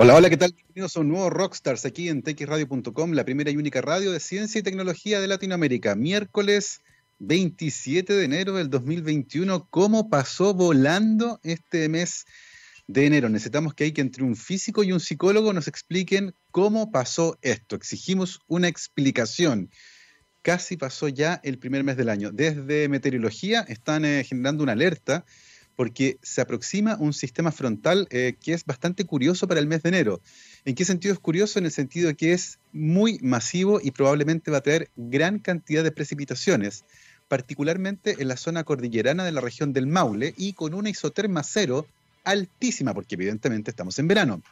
Hola, hola, ¿qué tal? Bienvenidos a un nuevo Rockstars aquí en txradio.com, la primera y única radio de ciencia y tecnología de Latinoamérica. Miércoles 27 de enero del 2021. ¿Cómo pasó volando este mes de enero? Necesitamos que hay que entre un físico y un psicólogo nos expliquen cómo pasó esto. Exigimos una explicación. Casi pasó ya el primer mes del año. Desde meteorología están eh, generando una alerta porque se aproxima un sistema frontal eh, que es bastante curioso para el mes de enero. ¿En qué sentido es curioso? En el sentido de que es muy masivo y probablemente va a traer gran cantidad de precipitaciones, particularmente en la zona cordillerana de la región del Maule y con una isoterma cero altísima, porque evidentemente estamos en verano,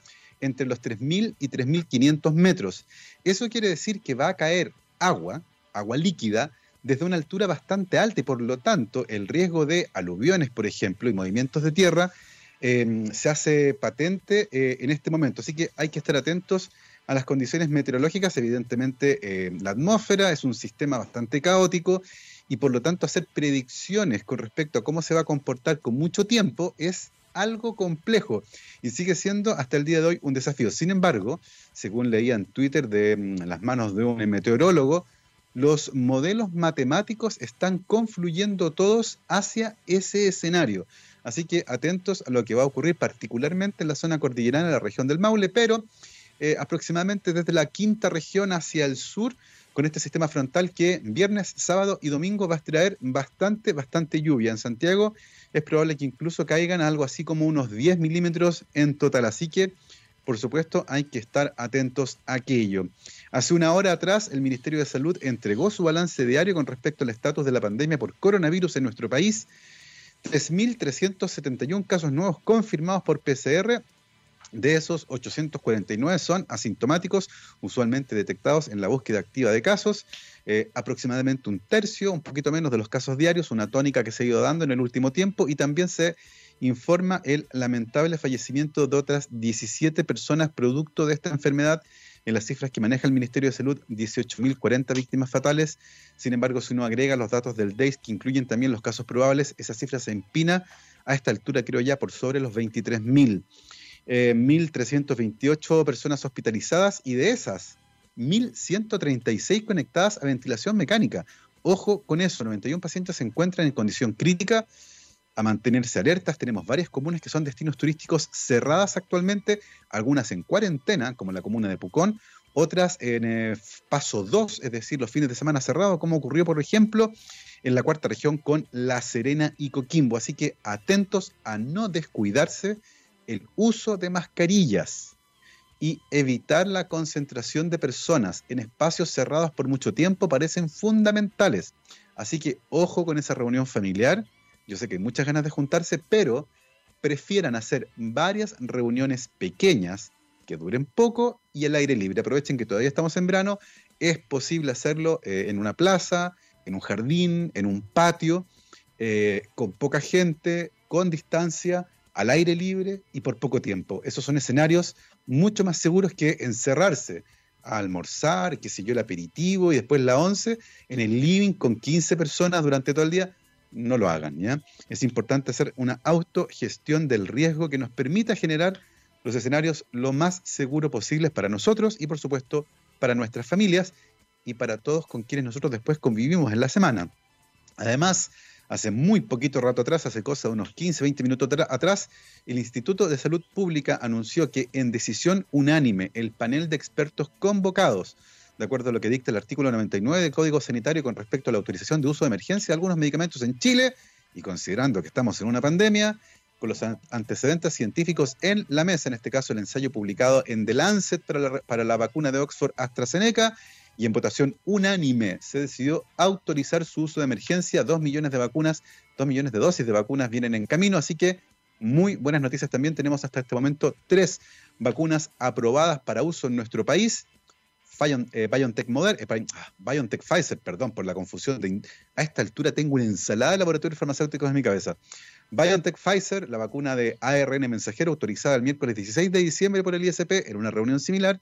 entre los 3.000 y 3.500 metros. Eso quiere decir que va a caer agua, agua líquida, desde una altura bastante alta y por lo tanto el riesgo de aluviones, por ejemplo, y movimientos de tierra em, se hace patente eh, en este momento. Así que hay que estar atentos a las condiciones meteorológicas. Evidentemente, eh, la atmósfera es un sistema bastante caótico y por lo tanto hacer predicciones con respecto a cómo se va a comportar con mucho tiempo es algo complejo y sigue siendo hasta el día de hoy un desafío. Sin embargo, según leía en Twitter de mm, las manos de un meteorólogo, los modelos matemáticos están confluyendo todos hacia ese escenario. Así que atentos a lo que va a ocurrir particularmente en la zona cordillerana de la región del Maule, pero eh, aproximadamente desde la quinta región hacia el sur, con este sistema frontal que viernes, sábado y domingo va a traer bastante, bastante lluvia. En Santiago es probable que incluso caigan algo así como unos 10 milímetros en total. Así que por supuesto, hay que estar atentos a aquello. Hace una hora atrás, el Ministerio de Salud entregó su balance diario con respecto al estatus de la pandemia por coronavirus en nuestro país. 3.371 casos nuevos confirmados por PCR. De esos, 849 son asintomáticos, usualmente detectados en la búsqueda activa de casos. Eh, aproximadamente un tercio, un poquito menos de los casos diarios, una tónica que se ha ido dando en el último tiempo. Y también se informa el lamentable fallecimiento de otras 17 personas producto de esta enfermedad. En las cifras que maneja el Ministerio de Salud, 18.040 víctimas fatales. Sin embargo, si uno agrega los datos del DAIS, que incluyen también los casos probables, esa cifra se empina a esta altura, creo ya, por sobre los 23.000. 1.328 eh, personas hospitalizadas y de esas, 1.136 conectadas a ventilación mecánica. Ojo con eso, 91 pacientes se encuentran en condición crítica a mantenerse alertas. Tenemos varias comunas que son destinos turísticos cerradas actualmente, algunas en cuarentena, como la comuna de Pucón, otras en eh, paso 2, es decir, los fines de semana cerrados, como ocurrió, por ejemplo, en la cuarta región con La Serena y Coquimbo. Así que atentos a no descuidarse el uso de mascarillas y evitar la concentración de personas en espacios cerrados por mucho tiempo parecen fundamentales. Así que ojo con esa reunión familiar yo sé que hay muchas ganas de juntarse, pero prefieran hacer varias reuniones pequeñas que duren poco y al aire libre. Aprovechen que todavía estamos en verano, es posible hacerlo eh, en una plaza, en un jardín, en un patio, eh, con poca gente, con distancia, al aire libre y por poco tiempo. Esos son escenarios mucho más seguros que encerrarse a almorzar, que sé yo, el aperitivo y después la once en el living con 15 personas durante todo el día no lo hagan. ¿ya? Es importante hacer una autogestión del riesgo que nos permita generar los escenarios lo más seguros posibles para nosotros y por supuesto para nuestras familias y para todos con quienes nosotros después convivimos en la semana. Además, hace muy poquito rato atrás, hace cosa de unos 15, 20 minutos atrás, el Instituto de Salud Pública anunció que en decisión unánime el panel de expertos convocados de acuerdo a lo que dicta el artículo 99 del Código Sanitario con respecto a la autorización de uso de emergencia de algunos medicamentos en Chile, y considerando que estamos en una pandemia, con los antecedentes científicos en la mesa, en este caso el ensayo publicado en The Lancet para la, para la vacuna de Oxford AstraZeneca, y en votación unánime se decidió autorizar su uso de emergencia. Dos millones de vacunas, dos millones de dosis de vacunas vienen en camino, así que muy buenas noticias también. Tenemos hasta este momento tres vacunas aprobadas para uso en nuestro país eh, BioNTech, Modern, eh, ah, BioNTech Pfizer, perdón por la confusión. a esta altura tengo una ensalada de laboratorios farmacéuticos en mi cabeza. BioNTech Pfizer, la vacuna de ARN mensajero autorizada el miércoles 16 de diciembre por el ISP en una reunión similar.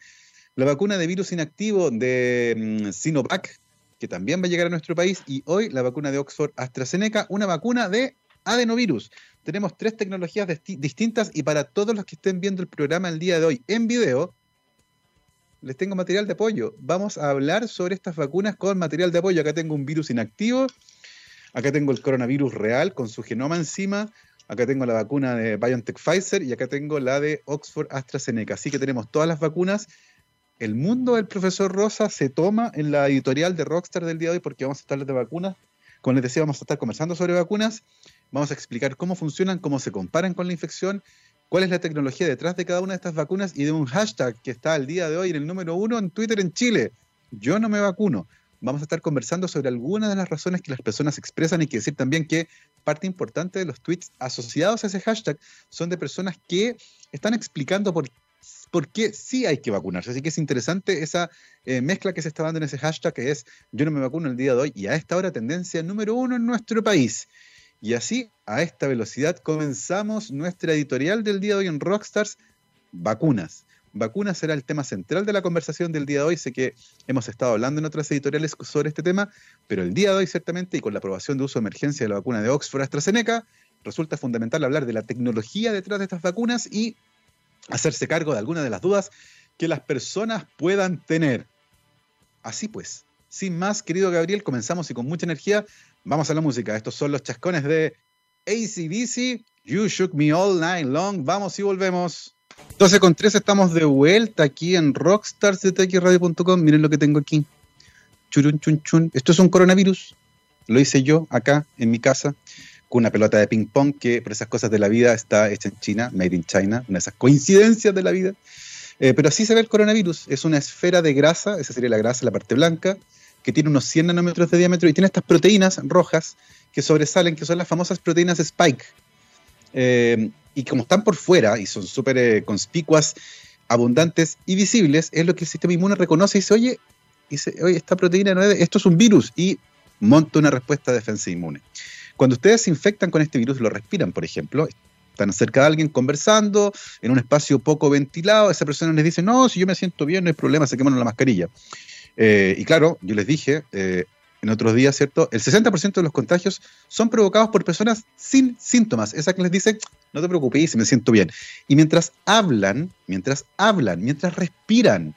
La vacuna de virus inactivo de mm, Sinovac, que también va a llegar a nuestro país. Y hoy la vacuna de Oxford AstraZeneca, una vacuna de adenovirus. Tenemos tres tecnologías distintas y para todos los que estén viendo el programa el día de hoy en video, les tengo material de apoyo. Vamos a hablar sobre estas vacunas con material de apoyo. Acá tengo un virus inactivo, acá tengo el coronavirus real con su genoma encima, acá tengo la vacuna de BioNTech Pfizer y acá tengo la de Oxford AstraZeneca. Así que tenemos todas las vacunas. El mundo del profesor Rosa se toma en la editorial de Rockstar del día de hoy porque vamos a estar de vacunas. Como les decía, vamos a estar conversando sobre vacunas Vamos a explicar cómo funcionan, cómo se comparan con la infección, cuál es la tecnología detrás de cada una de estas vacunas y de un hashtag que está al día de hoy en el número uno en Twitter en Chile. Yo no me vacuno. Vamos a estar conversando sobre algunas de las razones que las personas expresan y que decir también que parte importante de los tweets asociados a ese hashtag son de personas que están explicando por, qué sí hay que vacunarse. Así que es interesante esa eh, mezcla que se está dando en ese hashtag que es yo no me vacuno el día de hoy y a esta hora tendencia número uno en nuestro país. Y así, a esta velocidad, comenzamos nuestra editorial del día de hoy en Rockstars, vacunas. Vacunas será el tema central de la conversación del día de hoy. Sé que hemos estado hablando en otras editoriales sobre este tema, pero el día de hoy ciertamente, y con la aprobación de uso de emergencia de la vacuna de Oxford AstraZeneca, resulta fundamental hablar de la tecnología detrás de estas vacunas y hacerse cargo de algunas de las dudas que las personas puedan tener. Así pues, sin más, querido Gabriel, comenzamos y con mucha energía Vamos a la música. Estos son los chascones de ACDC. You Shook Me All Night Long. Vamos y volvemos. 12 con 3 estamos de vuelta aquí en rockstarsdetxradio.com. Miren lo que tengo aquí. Churun, chun, chun. Esto es un coronavirus. Lo hice yo acá en mi casa con una pelota de ping pong que por esas cosas de la vida está hecha en China, made in China, una de esas coincidencias de la vida. Eh, pero así se ve el coronavirus. Es una esfera de grasa, esa sería la grasa, la parte blanca, que tiene unos 100 nanómetros de diámetro y tiene estas proteínas rojas que sobresalen, que son las famosas proteínas Spike. Eh, y como están por fuera y son súper eh, conspicuas, abundantes y visibles, es lo que el sistema inmune reconoce y dice, oye, dice, oye esta proteína no es, esto es un virus y monta una respuesta de defensa inmune. Cuando ustedes se infectan con este virus, lo respiran, por ejemplo, están cerca de alguien conversando, en un espacio poco ventilado, esa persona les dice, no, si yo me siento bien, no hay problema, se queman la mascarilla. Eh, y claro, yo les dije eh, en otros días, ¿cierto? El 60% de los contagios son provocados por personas sin síntomas. Esa que les dice, no te preocupes, me siento bien. Y mientras hablan, mientras hablan, mientras respiran,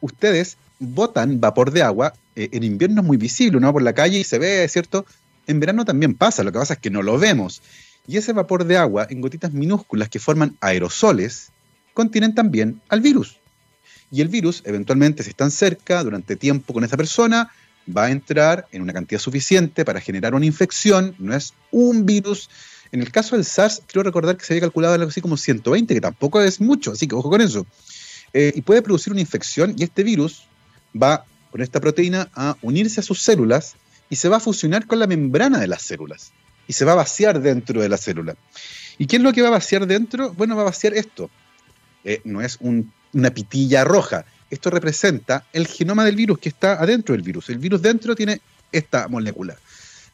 ustedes botan vapor de agua. Eh, en invierno es muy visible, uno va por la calle y se ve, ¿cierto? En verano también pasa, lo que pasa es que no lo vemos. Y ese vapor de agua en gotitas minúsculas que forman aerosoles contienen también al virus y el virus, eventualmente, si están cerca durante tiempo con esa persona, va a entrar en una cantidad suficiente para generar una infección, no es un virus. En el caso del SARS, quiero recordar que se había calculado algo así como 120, que tampoco es mucho, así que ojo con eso. Eh, y puede producir una infección y este virus va con esta proteína a unirse a sus células y se va a fusionar con la membrana de las células y se va a vaciar dentro de la célula. ¿Y qué es lo que va a vaciar dentro? Bueno, va a vaciar esto. Eh, no es un una pitilla roja. Esto representa el genoma del virus que está adentro del virus. El virus dentro tiene esta molécula,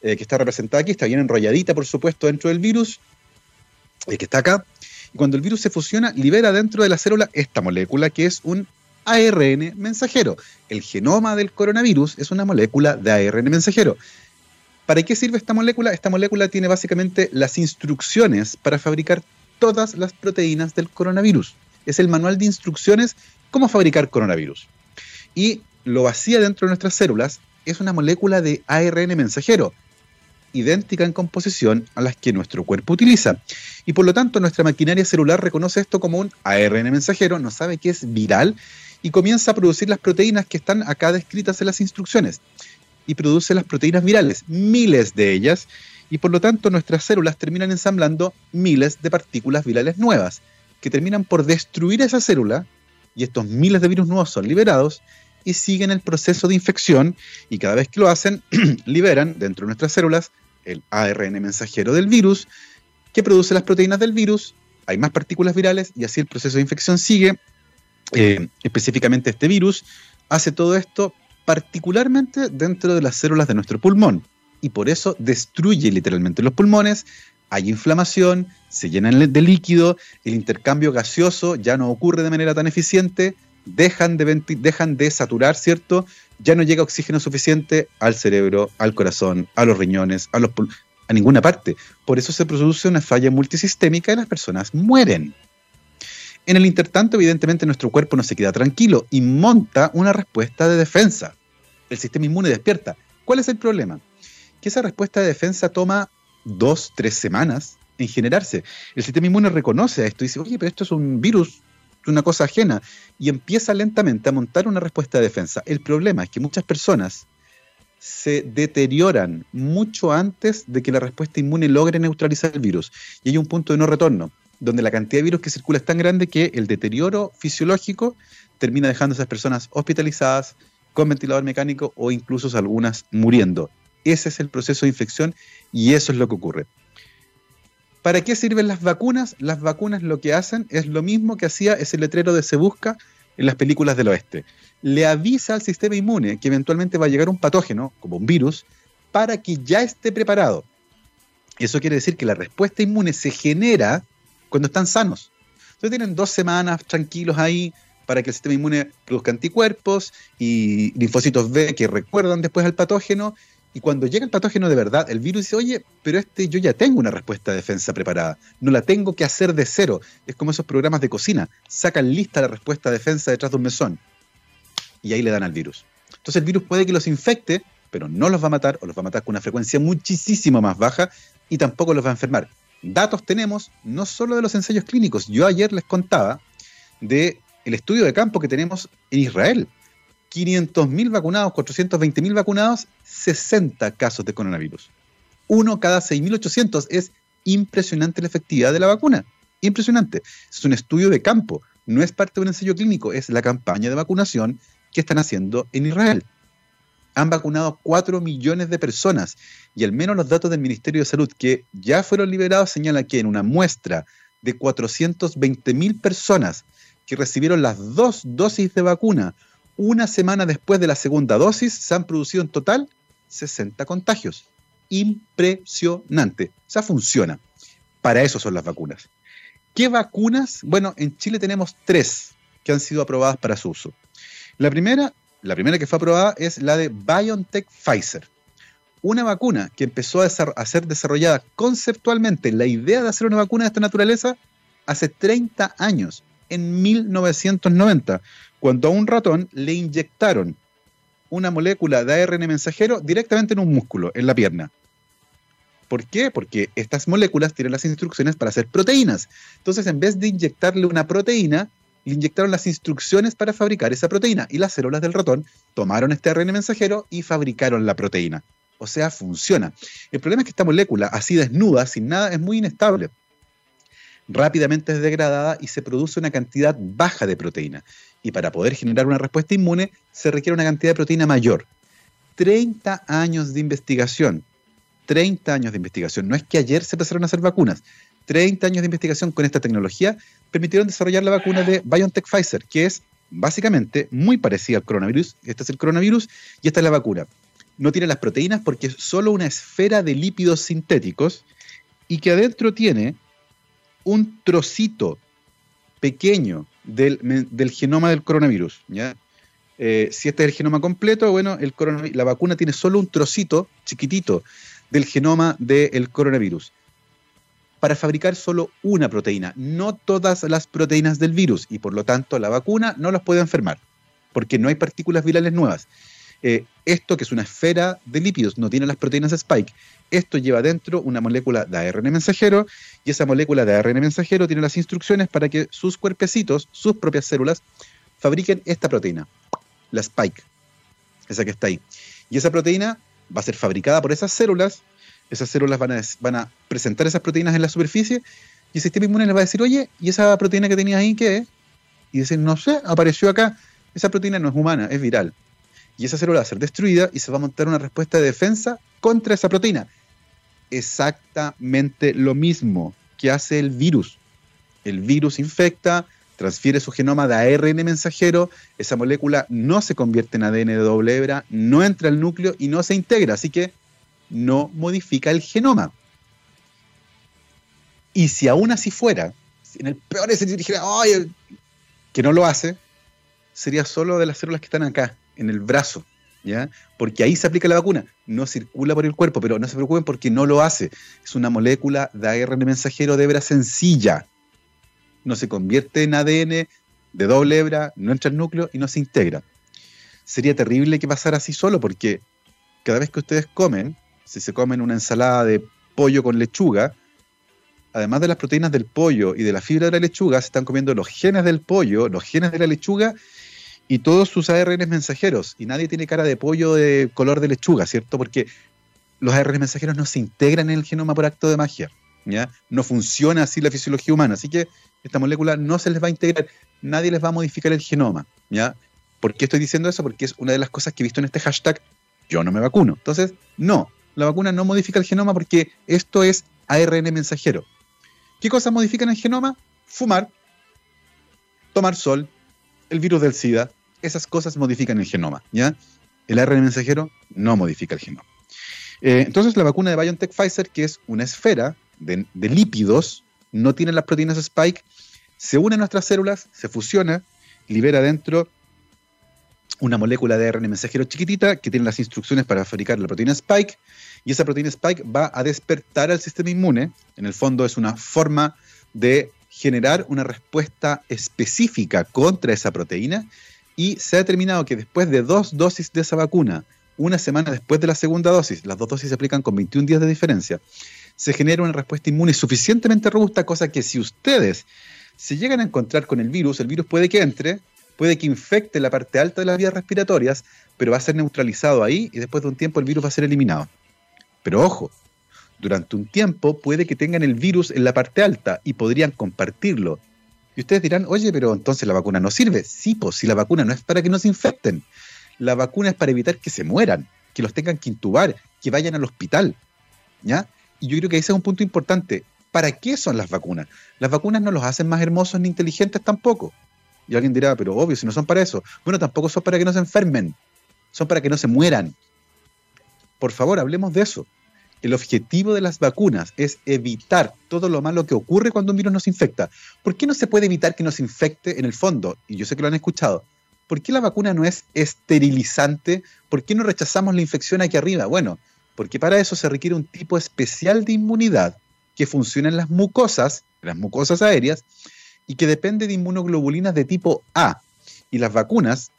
eh, que está representada aquí, está bien enrolladita, por supuesto, dentro del virus, eh, que está acá. Y cuando el virus se fusiona, libera dentro de la célula esta molécula, que es un ARN mensajero. El genoma del coronavirus es una molécula de ARN mensajero. ¿Para qué sirve esta molécula? Esta molécula tiene básicamente las instrucciones para fabricar todas las proteínas del coronavirus es el manual de instrucciones cómo fabricar coronavirus. Y lo vacía dentro de nuestras células es una molécula de ARN mensajero, idéntica en composición a las que nuestro cuerpo utiliza. Y por lo tanto nuestra maquinaria celular reconoce esto como un ARN mensajero, no sabe que es viral y comienza a producir las proteínas que están acá descritas en las instrucciones. Y produce las proteínas virales, miles de ellas, y por lo tanto nuestras células terminan ensamblando miles de partículas virales nuevas que terminan por destruir esa célula y estos miles de virus nuevos son liberados y siguen el proceso de infección y cada vez que lo hacen liberan dentro de nuestras células el ARN mensajero del virus que produce las proteínas del virus, hay más partículas virales y así el proceso de infección sigue. Eh, específicamente este virus hace todo esto particularmente dentro de las células de nuestro pulmón y por eso destruye literalmente los pulmones, hay inflamación, se llenan de líquido, el intercambio gaseoso ya no ocurre de manera tan eficiente, dejan de, saturar, ¿cierto? Ya no llega oxígeno suficiente al cerebro, al corazón, a los riñones, a los a ninguna parte. Por eso se produce una falla multisistémica y las personas mueren. En el intertanto, evidentemente, nuestro cuerpo no se queda tranquilo y monta una respuesta de defensa. El sistema inmune despierta. ¿Cuál es el problema? Que esa respuesta de defensa toma dos, tres semanas en generarse. El sistema inmune reconoce esto y dice, oye, pero esto es un virus, una cosa ajena, y empieza lentamente a montar una respuesta de defensa. El problema es que muchas personas se deterioran mucho antes de que la respuesta inmune logre neutralizar el virus. Y hay un punto de no retorno, donde la cantidad de virus que circula es tan grande que el deterioro fisiológico termina dejando a esas personas hospitalizadas, con ventilador mecánico o incluso algunas muriendo. Ese es el proceso de infección y eso es lo que ocurre. ¿Para qué sirven las vacunas? Las vacunas lo que hacen es lo mismo que hacía ese letrero de Se Busca en las películas del oeste. Le avisa al sistema inmune que eventualmente va a llegar un patógeno, como un virus, para que ya esté preparado. Eso quiere decir que la respuesta inmune se genera cuando están sanos. Entonces tienen dos semanas tranquilos ahí para que el sistema inmune produzca anticuerpos y linfocitos B que recuerdan después al patógeno y cuando llega el patógeno de verdad, el virus dice, oye, pero este yo ya tengo una respuesta de defensa preparada, no la tengo que hacer de cero. Es como esos programas de cocina, sacan lista la respuesta de defensa detrás de un mesón y ahí le dan al virus. Entonces el virus puede que los infecte, pero no los va a matar o los va a matar con una frecuencia muchísimo más baja y tampoco los va a enfermar. Datos tenemos no solo de los ensayos clínicos. Yo ayer les contaba de estudio de campo que tenemos en Israel. 500.000 vacunados, 420.000 vacunados, 60 casos de coronavirus. Uno cada 6.800 es impresionante la efectividad de la vacuna. Impresionante. Es un estudio de campo, no es parte de un ensayo clínico, es la campaña de vacunación que están haciendo en Israel. Han vacunado 4 millones de personas y al menos los datos del Ministerio de Salud que ya fueron liberados señalan que en una muestra de 420.000 personas que recibieron las dos dosis de vacuna una semana después de la segunda dosis se han producido en total 60 contagios. Impresionante. O sea, funciona. Para eso son las vacunas. ¿Qué vacunas? Bueno, en Chile tenemos tres que han sido aprobadas para su uso. La primera, la primera que fue aprobada es la de BioNTech Pfizer. Una vacuna que empezó a, a ser desarrollada conceptualmente, la idea de hacer una vacuna de esta naturaleza, hace 30 años, en 1990, cuando a un ratón le inyectaron una molécula de ARN mensajero directamente en un músculo, en la pierna. ¿Por qué? Porque estas moléculas tienen las instrucciones para hacer proteínas. Entonces, en vez de inyectarle una proteína, le inyectaron las instrucciones para fabricar esa proteína y las células del ratón tomaron este ARN mensajero y fabricaron la proteína. O sea, funciona. El problema es que esta molécula, así desnuda, sin nada, es muy inestable rápidamente es degradada y se produce una cantidad baja de proteína. Y para poder generar una respuesta inmune se requiere una cantidad de proteína mayor. 30 años de investigación. 30 años de investigación. No es que ayer se empezaron a hacer vacunas. 30 años de investigación con esta tecnología permitieron desarrollar la vacuna de BioNTech Pfizer, que es básicamente muy parecida al coronavirus. Este es el coronavirus y esta es la vacuna. No tiene las proteínas porque es solo una esfera de lípidos sintéticos y que adentro tiene un trocito pequeño del, genoma del coronavirus. Eh, si este es el genoma completo, bueno, el la vacuna tiene solo un trocito chiquitito del genoma del coronavirus para fabricar solo una proteína, no todas las proteínas del virus, y por lo tanto la vacuna no las puede enfermar, porque no hay partículas virales nuevas. Eh, esto, que es una esfera de lípidos, no tiene las proteínas Spike, esto lleva dentro una molécula de ARN mensajero y esa molécula de ARN mensajero tiene las instrucciones para que sus cuerpecitos, sus propias células, fabriquen esta proteína, la spike, esa que está ahí. Y esa proteína va a ser fabricada por esas células, esas células van a, presentar esas proteínas en la superficie y el sistema inmune les va a decir, oye, ¿y esa proteína que tenías ahí qué es? Y dicen, no sé, apareció acá. Esa proteína no es humana, es viral. Y esa célula va a ser destruida y se va a montar una respuesta de defensa contra esa proteína exactamente lo mismo que hace el virus. El virus infecta, transfiere su genoma de ARN mensajero, esa molécula no se convierte en ADN de doble hebra, no entra al núcleo y no se integra, así que no modifica el genoma. Y si aún así fuera, en el peor escenario dijera, que no lo hace, sería solo de las células que están acá, en el brazo, ¿ya? Porque ahí se aplica la vacuna. No circula por el cuerpo, pero no se preocupen porque no lo hace. Es una molécula de ARN mensajero de hebra sencilla. No se convierte en ADN de doble hebra, no entra al núcleo y no se integra. Sería terrible que pasara así solo porque cada vez que ustedes comen, si se comen una ensalada de pollo con lechuga, además de las proteínas del pollo y de la fibra de la lechuga, se están comiendo los genes del pollo, los genes de la lechuga y todos sus ARN mensajeros. Y nadie tiene cara de pollo de color de lechuga, ¿cierto? Porque los ARN mensajeros no se integran en el genoma por acto de magia. ¿ya? No funciona así la fisiología humana. Así que esta molécula no se les va a integrar. Nadie les va a modificar el genoma. ¿ya? ¿Por qué estoy diciendo eso? Porque es una de las cosas que he visto en este hashtag, yo no me vacuno. Entonces, no, la vacuna no modifica el genoma porque esto es ARN mensajero. ¿Qué cosas modifican el genoma? Fumar, tomar sol, el virus del SIDA, esas cosas modifican el genoma, ¿ya? El ARN mensajero no modifica el genoma. Eh, entonces la vacuna de BioNTech Pfizer, que es una esfera de, de lípidos, no tiene las proteínas Spike, se une a nuestras células, se fusiona, libera dentro una molécula de ARN mensajero chiquitita que tiene las instrucciones para fabricar la proteína Spike, y esa proteína Spike va a despertar al sistema inmune. En el fondo es una forma de generar una respuesta específica contra esa proteína y se ha determinado que después de dos dosis de esa vacuna, una semana después de la segunda dosis, las dos dosis se aplican con 21 días de diferencia, se genera una respuesta inmune suficientemente robusta, cosa que si ustedes se llegan a encontrar con el virus, el virus puede que entre, puede que infecte la parte alta de las vías respiratorias, pero va a ser neutralizado ahí y después de un tiempo el virus va a ser eliminado. Pero ojo, durante un tiempo puede que tengan el virus en la parte alta y podrían compartirlo. Y ustedes dirán, oye, pero entonces la vacuna no sirve. Sí, pues si la vacuna no es para que nos infecten. La vacuna es para evitar que se mueran, que los tengan que intubar, que vayan al hospital. ¿Ya? Y yo creo que ese es un punto importante. ¿Para qué son las vacunas? Las vacunas no los hacen más hermosos ni inteligentes tampoco. Y alguien dirá, pero obvio, si no son para eso. Bueno, tampoco son para que no se enfermen. Son para que no se mueran. Por favor, hablemos de eso. El objetivo de las vacunas es evitar todo lo malo que ocurre cuando un virus nos infecta. ¿Por qué no se puede evitar que nos infecte en el fondo? Y yo sé que lo han escuchado. ¿Por qué la vacuna no es esterilizante? ¿Por qué no rechazamos la infección aquí arriba? Bueno, porque para eso se requiere un tipo especial de inmunidad que funciona en las mucosas, en las mucosas aéreas, y que depende de inmunoglobulinas de tipo A. Y las vacunas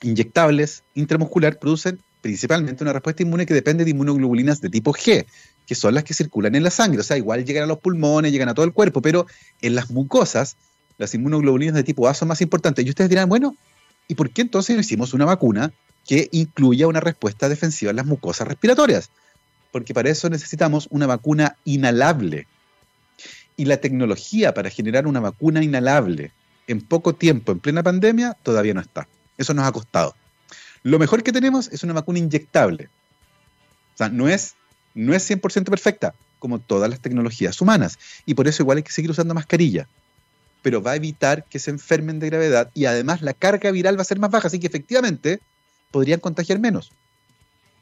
inyectables intramuscular producen principalmente una respuesta inmune que depende de inmunoglobulinas de tipo G, que son las que circulan en la sangre. O sea, igual llegan a los pulmones, llegan a todo el cuerpo, pero en las mucosas, las inmunoglobulinas de tipo A son más importantes. Y ustedes dirán, bueno, ¿y por qué entonces no hicimos una vacuna que incluya una respuesta defensiva en las mucosas respiratorias? Porque para eso necesitamos una vacuna inhalable. Y la tecnología para generar una vacuna inhalable en poco tiempo, en plena pandemia, todavía no está. Eso nos ha costado. Lo mejor que tenemos es una vacuna inyectable. O sea, no es, no es 100% perfecta, como todas las tecnologías humanas. Y por eso igual hay que seguir usando mascarilla. Pero va a evitar que se enfermen de gravedad y además la carga viral va a ser más baja, así que efectivamente podrían contagiar menos.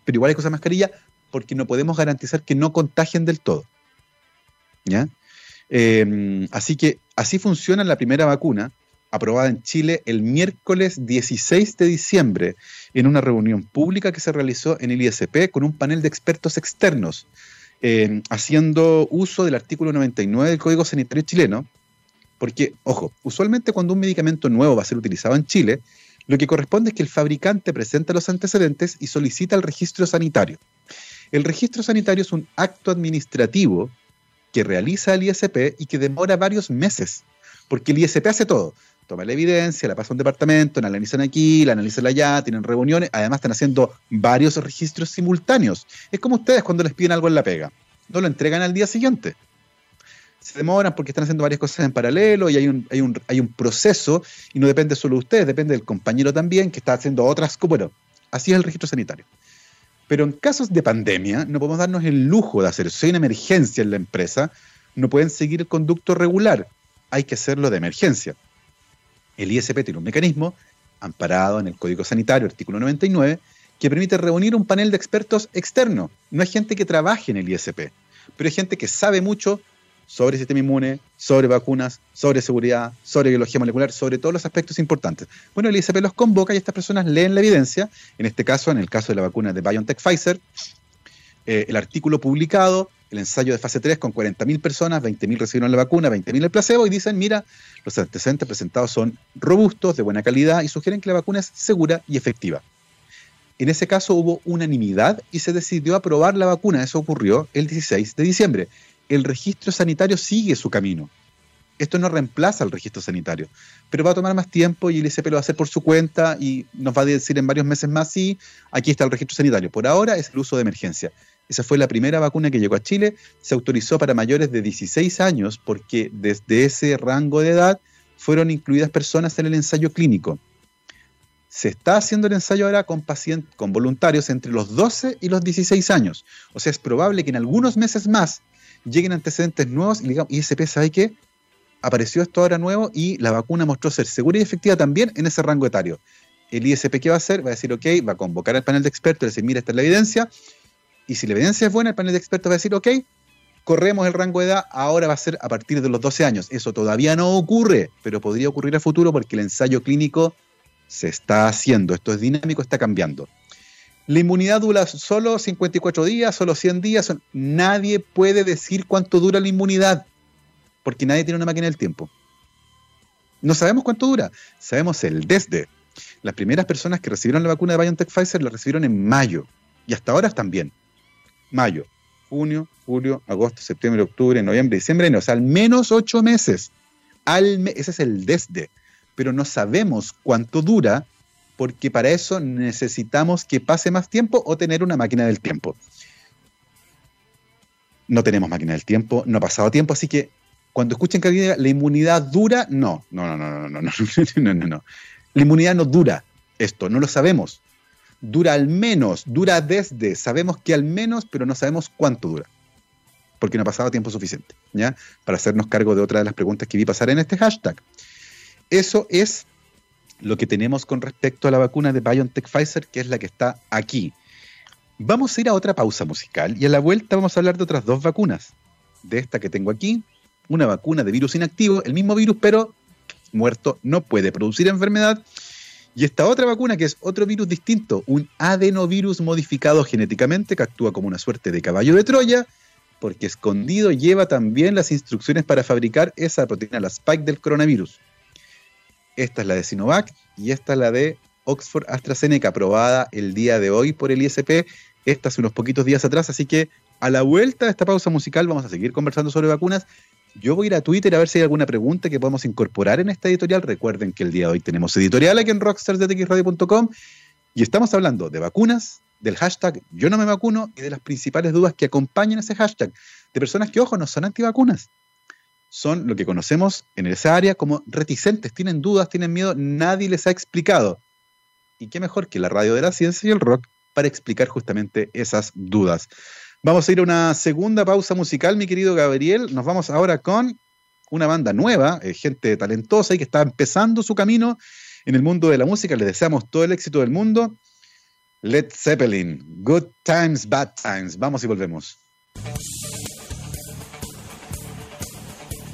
Pero igual hay que usar mascarilla porque no podemos garantizar que no contagien del todo. ¿Ya? Eh, así que así funciona la primera vacuna aprobada en Chile el miércoles 16 de diciembre en una reunión pública que se realizó en el ISP con un panel de expertos externos, eh, haciendo uso del artículo 99 del Código Sanitario chileno, porque, ojo, usualmente cuando un medicamento nuevo va a ser utilizado en Chile, lo que corresponde es que el fabricante presenta los antecedentes y solicita el registro sanitario. El registro sanitario es un acto administrativo que realiza el ISP y que demora varios meses, porque el ISP hace todo, toma la evidencia, la pasa a un departamento, la analizan aquí, la analizan allá, tienen reuniones, además están haciendo varios registros simultáneos. Es como ustedes cuando les piden algo en la pega, no lo entregan al día siguiente. Se demoran porque están haciendo varias cosas en paralelo y hay un, hay un, hay un proceso y no depende solo de ustedes, depende del compañero también que está haciendo otras cosas. Bueno, así es el registro sanitario. Pero en casos de pandemia no podemos darnos el lujo de hacer eso. Si hay una emergencia en la empresa, no pueden seguir el conducto regular. Hay que hacerlo de emergencia. El ISP tiene un mecanismo amparado en el Código Sanitario, artículo 99, que permite reunir un panel de expertos externo. No hay gente que trabaje en el ISP, pero hay gente que sabe mucho sobre sistema inmune, sobre vacunas, sobre seguridad, sobre biología molecular, sobre todos los aspectos importantes. Bueno, el ISP los convoca y estas personas leen la evidencia, en este caso, en el caso de la vacuna de BioNTech Pfizer, eh, el artículo publicado, el ensayo de fase 3 con 40.000 personas, 20.000 recibieron la vacuna, 20.000 el placebo y dicen, mira, los antecedentes presentados son robustos, de buena calidad y sugieren que la vacuna es segura y efectiva. En ese caso hubo unanimidad y se decidió aprobar la vacuna. Eso ocurrió el 16 de diciembre el registro sanitario sigue su camino. Esto no reemplaza al registro sanitario, pero va a tomar más tiempo y el ICP lo va a hacer por su cuenta y nos va a decir en varios meses más, sí, aquí está el registro sanitario. Por ahora es el uso de emergencia. Esa fue la primera vacuna que llegó a Chile, se autorizó para mayores de 16 años porque desde ese rango de edad fueron incluidas personas en el ensayo clínico. Se está haciendo el ensayo ahora con pacientes, con voluntarios entre los 12 y los 16 años. O sea, es probable que en algunos meses más lleguen antecedentes nuevos y digamos, ISP, ¿sabe qué? Apareció esto ahora nuevo y la vacuna mostró ser segura y efectiva también en ese rango etario. El ISP, ¿qué va a hacer? Va a decir, ok, va a convocar al panel de expertos, y decir, mira, esta es la evidencia. Y si la evidencia es buena, el panel de expertos va a decir, ok, corremos el rango de edad, ahora va a ser a partir de los 12 años. Eso todavía no ocurre, pero podría ocurrir a futuro porque el ensayo clínico se está haciendo. Esto es dinámico, está cambiando. La inmunidad dura solo 54 días, solo 100 días. Nadie puede decir cuánto dura la inmunidad, porque nadie tiene una máquina del tiempo. No sabemos cuánto dura, sabemos el desde. Las primeras personas que recibieron la vacuna de BioNTech Pfizer la recibieron en mayo, y hasta ahora están bien. Mayo, junio, julio, agosto, septiembre, octubre, noviembre, diciembre, o sea, al menos ocho meses. Al ese es el desde. Pero no sabemos cuánto dura porque para eso necesitamos que pase más tiempo o tener una máquina del tiempo. No tenemos máquina del tiempo, no ha pasado tiempo, así que cuando escuchen que la inmunidad dura, no, no, no, no, no, no, no, no, no, no. La inmunidad no dura esto, no lo sabemos. Dura al menos, dura desde, sabemos que al menos, pero no sabemos cuánto dura. Porque no ha pasado tiempo suficiente, ¿ya? Para hacernos cargo de otra de las preguntas que vi pasar en este hashtag. Eso es lo que tenemos con respecto a la vacuna de BioNTech Pfizer, que es la que está aquí. Vamos a ir a otra pausa musical y a la vuelta vamos a hablar de otras dos vacunas. De esta que tengo aquí, una vacuna de virus inactivo, el mismo virus, pero muerto, no puede producir enfermedad. Y esta otra vacuna que es otro virus distinto, un adenovirus modificado genéticamente que actúa como una suerte de caballo de Troya, porque escondido lleva también las instrucciones para fabricar esa proteína, la spike del coronavirus. Esta es la de Sinovac y esta es la de Oxford AstraZeneca, aprobada el día de hoy por el ISP. Esta hace unos poquitos días atrás, así que a la vuelta de esta pausa musical vamos a seguir conversando sobre vacunas. Yo voy a ir a Twitter a ver si hay alguna pregunta que podemos incorporar en esta editorial. Recuerden que el día de hoy tenemos editorial aquí en rockstarsdetxradio.com y estamos hablando de vacunas, del hashtag yo no me vacuno y de las principales dudas que acompañan ese hashtag, de personas que, ojo, no son antivacunas, son lo que conocemos en esa área como reticentes, tienen dudas, tienen miedo, nadie les ha explicado. Y qué mejor que la radio de la ciencia y el rock para explicar justamente esas dudas. Vamos a ir a una segunda pausa musical, mi querido Gabriel. Nos vamos ahora con una banda nueva, eh, gente talentosa y que está empezando su camino en el mundo de la música. Les deseamos todo el éxito del mundo. Led Zeppelin, Good Times, Bad Times. Vamos y volvemos.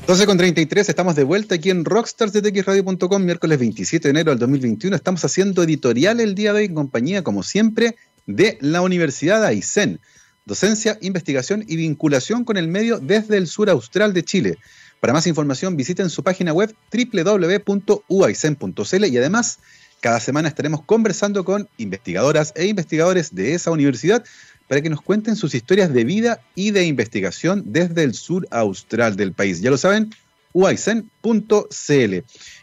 12 con 33, estamos de vuelta aquí en rockstarsdetxradio.com, miércoles 27 de enero del 2021. Estamos haciendo editorial el día de hoy en compañía, como siempre, de la Universidad de Aysén. Docencia, investigación y vinculación con el medio desde el sur austral de Chile. Para más información visiten su página web www.uaisen.cl y además cada semana estaremos conversando con investigadoras e investigadores de esa universidad para que nos cuenten sus historias de vida y de investigación desde el sur austral del país. Ya lo saben, uaisen.cl.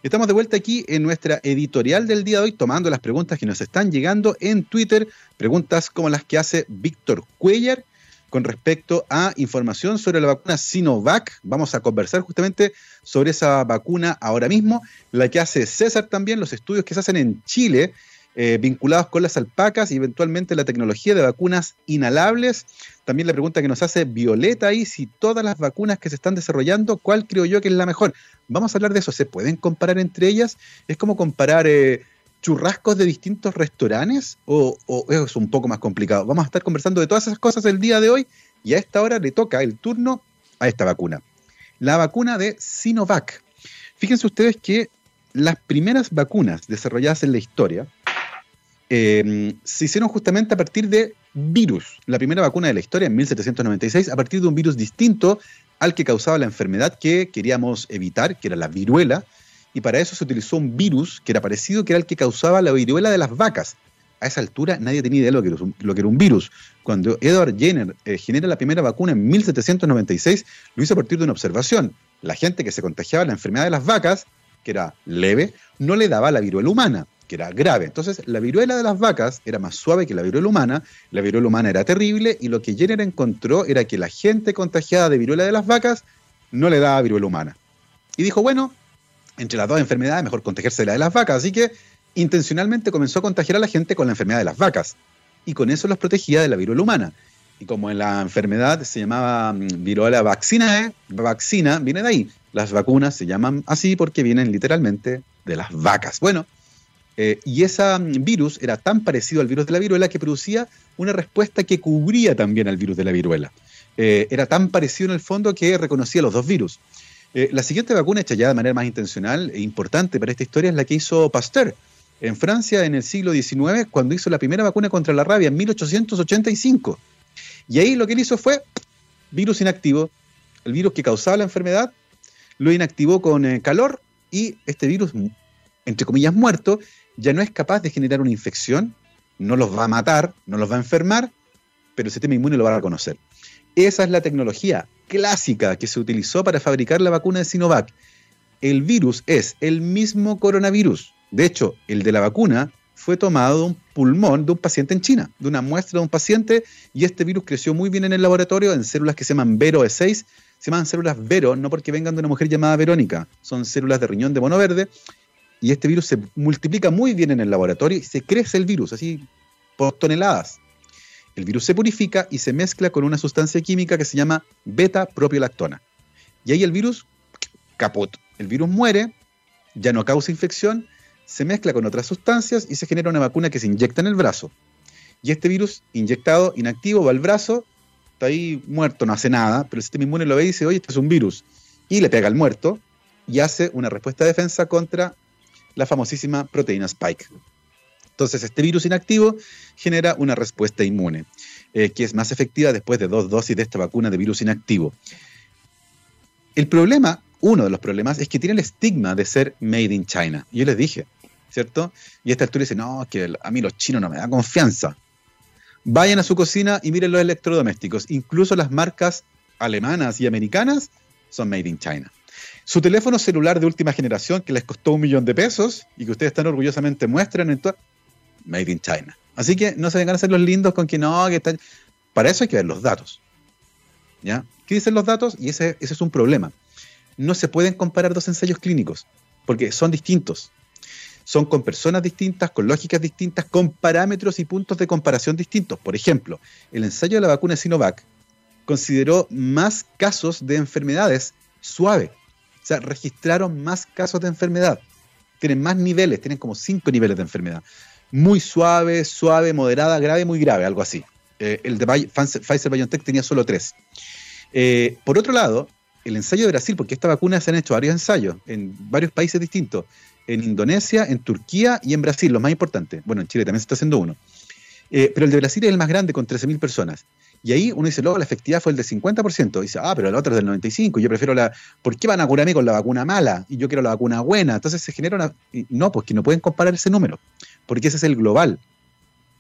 Estamos de vuelta aquí en nuestra editorial del día de hoy, tomando las preguntas que nos están llegando en Twitter, preguntas como las que hace Víctor Cuellar con respecto a información sobre la vacuna Sinovac. Vamos a conversar justamente sobre esa vacuna ahora mismo, la que hace César también, los estudios que se hacen en Chile eh, vinculados con las alpacas y eventualmente la tecnología de vacunas inhalables. También la pregunta que nos hace Violeta ahí, si todas las vacunas que se están desarrollando, ¿cuál creo yo que es la mejor? Vamos a hablar de eso, ¿se pueden comparar entre ellas? ¿Es como comparar eh, churrascos de distintos restaurantes o, o es un poco más complicado? Vamos a estar conversando de todas esas cosas el día de hoy y a esta hora le toca el turno a esta vacuna. la vacuna de Sinovac. Fíjense ustedes que las primeras vacunas desarrolladas en la historia eh, se hicieron justamente a partir de virus. La primera vacuna de la historia en 1796, a partir de un virus distinto al que causaba la enfermedad que queríamos evitar, que era la viruela, y para eso se utilizó un virus que era parecido, que era el que causaba la viruela de las vacas. A esa altura nadie tenía idea de lo que era un, virus. Cuando Edward Jenner eh, genera la primera vacuna en 1796, lo hizo a partir de una observación. La gente que se contagiaba la enfermedad de las vacas, que era leve, no le daba la viruela humana que era grave. Entonces, la viruela de las vacas era más suave que la viruela humana, la viruela humana era terrible y lo que Jenner encontró era que la gente contagiada de viruela de las vacas no le daba viruela humana. Y dijo, bueno, entre las dos enfermedades, mejor contagiarse de la de las vacas. Así que intencionalmente comenzó a contagiar a la gente con la enfermedad de las vacas. Y con eso los protegía de la viruela humana. Y como en la enfermedad se llamaba mm, viruela vaccinae, vaccina viene de ahí. Las vacunas se llaman así porque vienen literalmente de las vacas. Bueno, eh, y ese mm, virus era tan parecido al virus de la viruela que producía una respuesta que cubría también al virus de la viruela. Eh, era tan parecido en el fondo que reconocía los dos virus. Eh, la siguiente vacuna hecha ya de manera más intencional e importante para esta historia es la que hizo Pasteur en Francia en el siglo XIX, cuando hizo la primera vacuna contra la rabia en 1885. Y ahí lo que él hizo fue virus inactivo, el virus que causaba la enfermedad, lo inactivó con calor y este virus, entre comillas, muerto, ya no es capaz de generar una infección, no los va a matar, no los va a enfermar, pero el sistema inmune lo va a reconocer. Esa es la tecnología clásica que se utilizó para fabricar la vacuna de Sinovac. El virus es el mismo coronavirus. De hecho, el de la vacuna fue tomado de un pulmón de un paciente en China, de una muestra de un paciente, y este virus creció muy bien en el laboratorio en células que se llaman Vero E6. Se llaman células Vero no porque vengan de una mujer llamada Verónica, son células de riñón de mono verde, y este virus se multiplica muy bien en el laboratorio y se crece el virus, así por toneladas. El virus se purifica y se mezcla con una sustancia química que se llama beta-propiolactona. Y ahí el virus, caput. El virus muere, ya no causa infección, se mezcla con otras sustancias y se genera una vacuna que se inyecta en el brazo. Y este virus inyectado, inactivo, va al brazo, está ahí muerto, no hace nada, pero el sistema inmune lo ve y dice, oye, este es un virus. Y le pega al muerto y hace una respuesta de defensa contra la famosísima proteína spike. Entonces, este virus inactivo genera una respuesta inmune, eh, que es más efectiva después de dos dosis de esta vacuna de virus inactivo. El problema, uno de los problemas, es que tiene el estigma de ser made in China. Yo les dije, ¿cierto? Y a esta altura dice, no, que a mí los chinos no me dan confianza. Vayan a su cocina y miren los electrodomésticos. Incluso las marcas alemanas y americanas son made in China. Su teléfono celular de última generación que les costó un millón de pesos y que ustedes tan orgullosamente muestran en Made in China. Así que no se vengan a hacer los lindos con que no, que están... Para eso hay que ver los datos. ¿Ya? ¿Qué dicen los datos? Y ese, ese es un problema. No se pueden comparar dos ensayos clínicos porque son distintos. Son con personas distintas, con lógicas distintas, con parámetros y puntos de comparación distintos. Por ejemplo, el ensayo de la vacuna Sinovac consideró más casos de enfermedades suaves sea, registraron más casos de enfermedad. Tienen más niveles, tienen como cinco niveles de enfermedad. Muy suave, suave, moderada, grave, muy grave, algo así. Eh, el de Pfizer BioNTech tenía solo tres. Eh, por otro lado, el ensayo de Brasil, porque esta vacuna se han hecho varios ensayos en varios países distintos, en Indonesia, en Turquía y en Brasil, los más importantes. Bueno, en Chile también se está haciendo uno. Eh, pero el de Brasil es el más grande, con 13.000 personas. Y ahí uno dice, luego la efectividad fue el del 50%. Y dice, ah, pero la otra es del 95%. Yo prefiero la. ¿Por qué van a curarme con la vacuna mala? Y yo quiero la vacuna buena. Entonces se genera una. No, pues que no pueden comparar ese número. Porque ese es el global.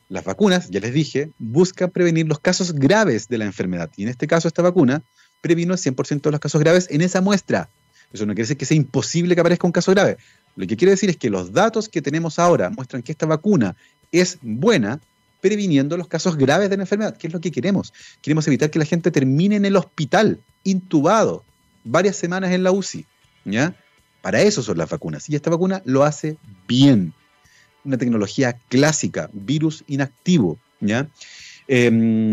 Las vacunas, ya les dije, buscan prevenir los casos graves de la enfermedad. Y en este caso, esta vacuna previno el 100% de los casos graves en esa muestra. Eso no quiere decir que sea imposible que aparezca un caso grave. Lo que quiere decir es que los datos que tenemos ahora muestran que esta vacuna es buena previniendo los casos graves de la enfermedad, que es lo que queremos. Queremos evitar que la gente termine en el hospital, intubado, varias semanas en la UCI. ¿ya? Para eso son las vacunas. Y esta vacuna lo hace bien. Una tecnología clásica, virus inactivo. ¿ya? Em,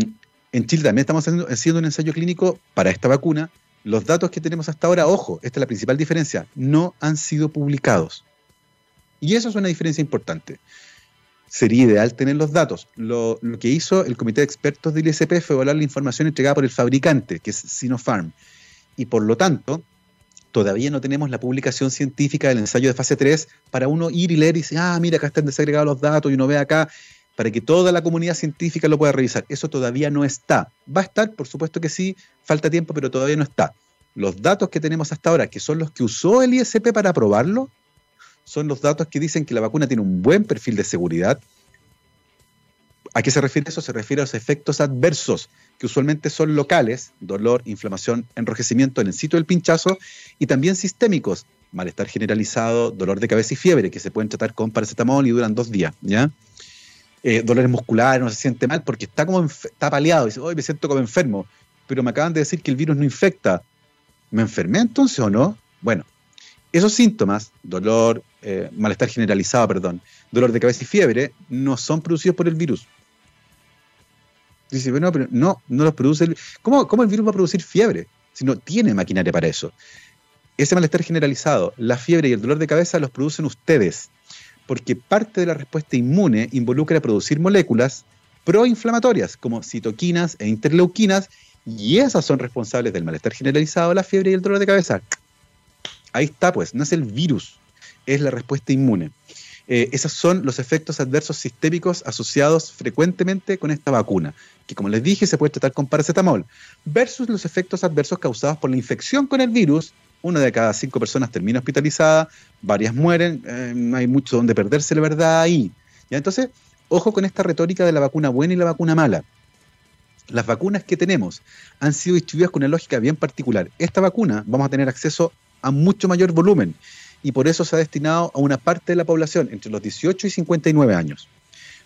en Chile también estamos haciendo un ensayo clínico para esta vacuna. Los datos que tenemos hasta ahora, ojo, esta es la principal diferencia, no han sido publicados. Y eso es una diferencia importante sería ideal tener los datos. Lo, que hizo el comité de expertos del ISP fue evaluar la información entregada por el fabricante, que es Sinopharm. Y por lo tanto, todavía no tenemos la publicación científica del ensayo de fase 3 para uno ir y leer y decir, ah, mira, acá están desagregados los datos y uno ve acá, para que toda la comunidad científica lo pueda revisar. Eso todavía no está. Va a estar, por supuesto que sí, falta tiempo, pero todavía no está. Los datos que tenemos hasta ahora, que son los que usó el ISP para probarlo, son los datos que dicen que la vacuna tiene un buen perfil de seguridad. ¿A qué se refiere eso? Se refiere a los efectos adversos, que usualmente son locales, dolor, inflamación, enrojecimiento en el sitio del pinchazo, y también sistémicos, malestar generalizado, dolor de cabeza y fiebre, que se pueden tratar con paracetamol y duran dos días, ¿ya? Eh, dolores musculares, no se siente mal porque está como está paliado, dice, hoy me siento como enfermo, pero me acaban de decir que el virus no infecta. ¿Me enfermé entonces o no? Bueno, esos síntomas, dolor, eh, malestar generalizado, perdón, dolor de cabeza y fiebre, no son producidos por el virus. Dice, bueno, pero no, no los produce el ¿Cómo, ¿Cómo el virus va a producir fiebre? Si no tiene maquinaria para eso. Ese malestar generalizado, la fiebre y el dolor de cabeza los producen ustedes, porque parte de la respuesta inmune involucra producir moléculas proinflamatorias, como citoquinas e interleuquinas, y esas son responsables del malestar generalizado, la fiebre y el dolor de cabeza. Ahí está, pues, no es el virus, es la respuesta inmune. Eh, esos son los efectos adversos sistémicos asociados frecuentemente con esta vacuna, que como les dije se puede tratar con paracetamol, versus los efectos adversos causados por la infección con el virus. Una de cada cinco personas termina hospitalizada, varias mueren, eh, hay mucho donde perderse la verdad ahí. ¿Ya? Entonces, ojo con esta retórica de la vacuna buena y la vacuna mala. Las vacunas que tenemos han sido distribuidas con una lógica bien particular. Esta vacuna vamos a tener acceso a mucho mayor volumen y por eso se ha destinado a una parte de la población entre los 18 y 59 años.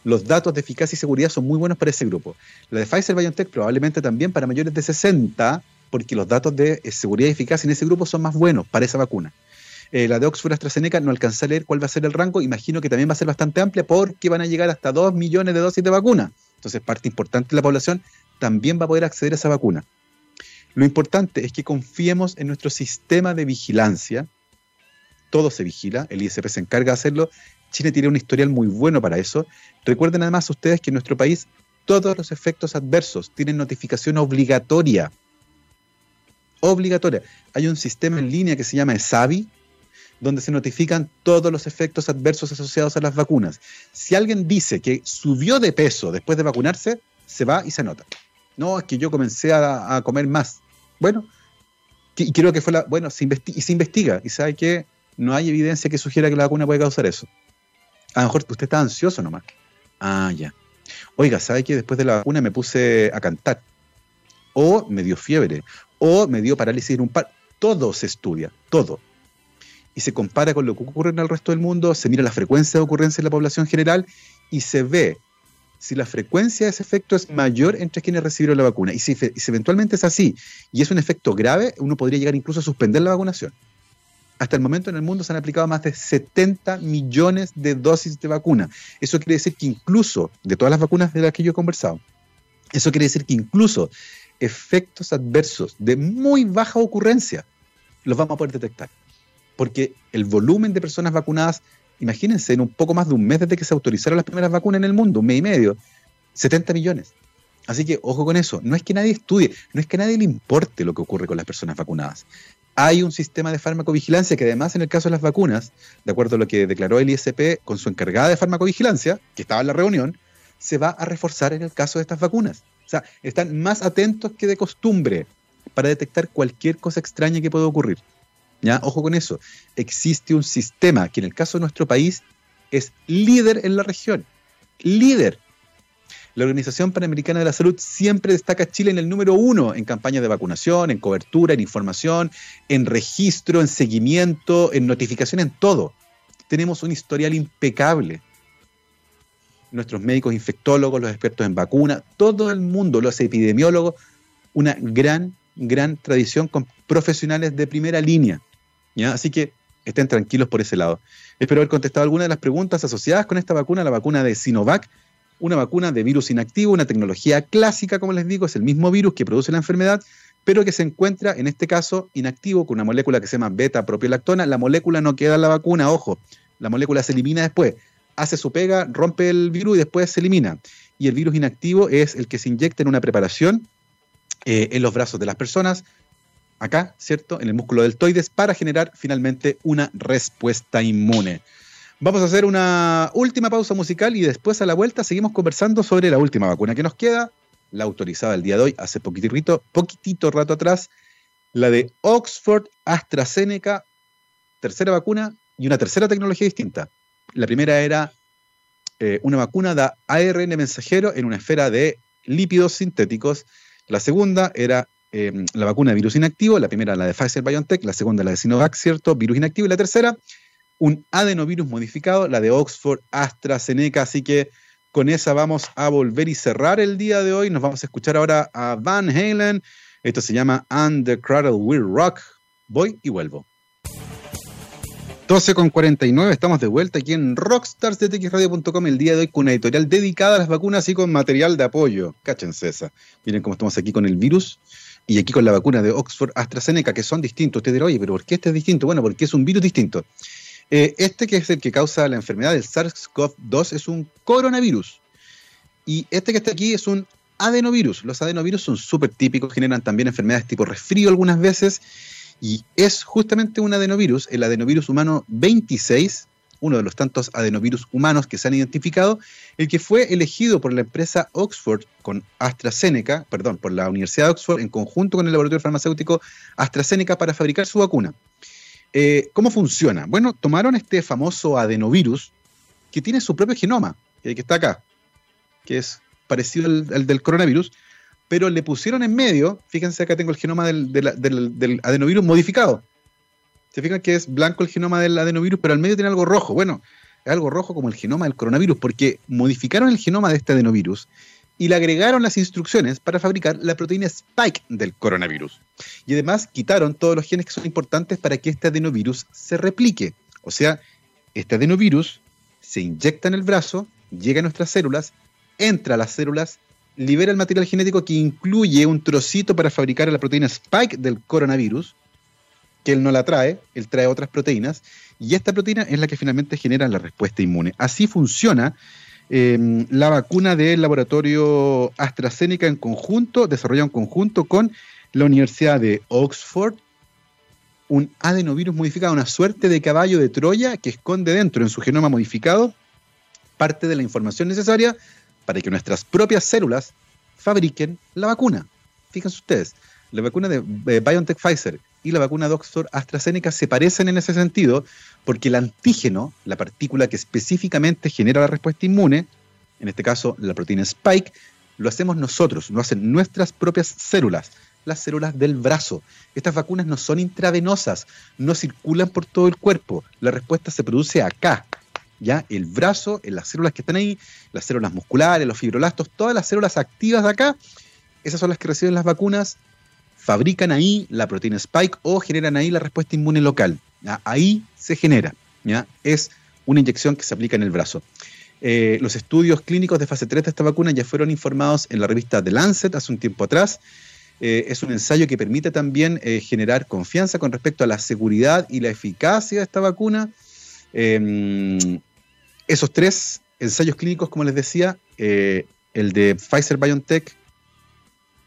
Los datos de eficacia y seguridad son muy buenos para ese grupo. La de Pfizer BioNTech probablemente también para mayores de 60, porque los datos de eh, seguridad y eficacia en ese grupo son más buenos para esa vacuna. Eh, la de Oxford AstraZeneca no alcanza a leer cuál va a ser el rango, imagino que también va a ser bastante amplia porque van a llegar hasta 2 millones de dosis de vacuna. Entonces, parte importante de la población también va a poder acceder a esa vacuna. Lo importante es que confiemos en nuestro sistema de vigilancia, todo se vigila, el ISP se encarga de hacerlo. Chile tiene un historial muy bueno para eso. Recuerden además ustedes que en nuestro país todos los efectos adversos tienen notificación obligatoria. Obligatoria. Hay un sistema en línea que se llama ESAVI, donde se notifican todos los efectos adversos asociados a las vacunas. Si alguien dice que subió de peso después de vacunarse, se va y se anota. No, es que yo comencé a, comer más. Bueno, y creo que fue la. Bueno, se y se investiga. Y sabe que no hay evidencia que sugiera que la vacuna puede causar eso. A lo mejor usted está ansioso nomás. Ah, ya. Oiga, ¿sabe que después de la vacuna me puse a cantar? O me dio fiebre, o me dio parálisis en un par. Todo se estudia, todo. Y se compara con lo que ocurre en el resto del mundo, se mira la frecuencia de ocurrencia en la población general y se ve si la frecuencia de ese efecto es mayor entre quienes recibieron la vacuna. Y si, si eventualmente es así y es un efecto grave, uno podría llegar incluso a suspender la vacunación. Hasta el momento en el mundo se han aplicado más de 70 millones de dosis de vacuna. Eso quiere decir que incluso, de todas las vacunas de las que yo he conversado, eso quiere decir que incluso efectos adversos de muy baja ocurrencia los vamos a poder detectar. Porque el volumen de personas vacunadas, imagínense, en un poco más de un mes desde que se autorizaron las primeras vacunas en el mundo, un mes y medio, 70 millones. Así que ojo con eso. No es que nadie estudie, no es que a nadie le importe lo que ocurre con las personas vacunadas hay un sistema de farmacovigilancia que además en el caso de las vacunas, de acuerdo a lo que declaró el ISP con su encargada de farmacovigilancia, que estaba en la reunión, se va a reforzar en el caso de estas vacunas. O sea, están más atentos que de costumbre para detectar cualquier cosa extraña que pueda ocurrir. ¿Ya? Ojo con eso. Existe un sistema que en el caso de nuestro país es líder en la región. Líder. La Organización Panamericana de la Salud siempre destaca a Chile en el número uno en campañas de vacunación, en cobertura, en información, en registro, en seguimiento, en notificación, en todo. Tenemos un historial impecable. Nuestros médicos infectólogos, los expertos en vacuna, todo el mundo, los epidemiólogos, una gran, gran tradición con profesionales de primera línea. Así que estén tranquilos por ese lado. Espero haber contestado algunas de las preguntas asociadas con esta vacuna, la vacuna de Sinovac una vacuna de virus inactivo, una tecnología clásica, como les digo, es el mismo virus que produce la enfermedad, pero que se encuentra, en este caso, inactivo con una molécula que se llama beta-propiolactona. La molécula no queda en la vacuna, ojo, la molécula se elimina después, hace su pega, rompe el virus y después se elimina. Y el virus inactivo es el que se inyecta en una preparación eh, en los brazos de las personas acá, ¿cierto? En el músculo deltoides para generar finalmente una respuesta inmune. Vamos a hacer una última pausa musical y después a la vuelta seguimos conversando sobre la última vacuna que nos queda, la autorizada el día de hoy, hace poquitito, poquitito rato atrás, la de Oxford AstraZeneca, tercera vacuna y una tercera tecnología distinta. La primera era eh, una vacuna de ARN mensajero en una esfera de lípidos sintéticos. La segunda era em, la vacuna de virus inactivo, la primera la de Pfizer BioNTech, la segunda la de Sinovac, ¿cierto? Virus inactivo. Y la tercera, un adenovirus modificado, la de Oxford AstraZeneca. Así que con esa vamos a volver y cerrar el día de hoy. Nos vamos a escuchar ahora a Van Halen. Esto se llama And the Cradle Will Rock. Voy y vuelvo. 12 con 49, estamos de vuelta aquí en rockstarsdetxradio.com el día de hoy con una editorial dedicada a las vacunas y con material de apoyo. Cáchense esa. Miren cómo estamos aquí con el virus y aquí con la vacuna de Oxford AstraZeneca, que son distintos. Ustedes dirán, oye, pero ¿por qué este es distinto? Bueno, porque es un virus distinto. Eh, este que es el que causa la enfermedad del SARS-CoV-2 es un coronavirus. Y este que está aquí es un adenovirus. Los adenovirus son súper típicos, generan también enfermedades tipo resfrío algunas veces y es justamente un adenovirus, el adenovirus humano 26, uno de los tantos adenovirus humanos que se han identificado, el que fue elegido por la empresa Oxford con AstraZeneca, perdón, por la Universidad de Oxford en conjunto con el laboratorio farmacéutico AstraZeneca para fabricar su vacuna. Eh, ¿Cómo funciona? Bueno, tomaron este famoso adenovirus que tiene su propio genoma, el que está acá, que es parecido al del coronavirus, pero le pusieron en medio, fíjense acá tengo el genoma del, adenovirus modificado. Se fijan que es blanco el genoma del adenovirus, pero al medio tiene algo rojo. Bueno, es algo rojo como el genoma del coronavirus, porque modificaron el genoma de este adenovirus y le agregaron las instrucciones para fabricar la proteína spike del coronavirus. Y además quitaron todos los genes que son importantes para que este adenovirus se replique. O sea, este adenovirus se inyecta en el brazo, llega a nuestras células, entra a las células libera el material genético que incluye un trocito para fabricar la proteína spike del coronavirus, que él no la trae, él trae otras proteínas, y esta proteína es la que finalmente genera la respuesta inmune. Así funciona em, la vacuna del laboratorio AstraZeneca en conjunto, desarrollado en conjunto con la Universidad de Oxford, un adenovirus modificado, una suerte de caballo de Troya que esconde dentro en su genoma modificado parte de la información necesaria para que nuestras propias células fabriquen la vacuna. Fíjense ustedes, la vacuna de BioNTech Pfizer y la vacuna de Oxford AstraZeneca se parecen en ese sentido porque el antígeno, la partícula que específicamente genera la respuesta inmune, en este caso la proteína Spike, lo hacemos nosotros, lo hacen nuestras propias células, las células del brazo. Estas vacunas no son intravenosas, no circulan por todo el cuerpo, la respuesta se produce acá, ¿ya? El brazo, en las células que están ahí, las células musculares, los fibrolastos, todas las células activas de acá, esas son las que reciben las vacunas, fabrican ahí la proteína spike o generan ahí la respuesta inmune local. Ahí se genera, ¿ya? Es una inyección que se aplica en el brazo. Eh, los estudios clínicos de fase 3 de esta vacuna ya fueron informados en la revista The Lancet hace un tiempo atrás. Eh, es un ensayo que permite también eh, generar confianza con respecto a la seguridad y la eficacia de esta vacuna. Em, esos tres ensayos clínicos, como les decía, el de Pfizer BioNTech,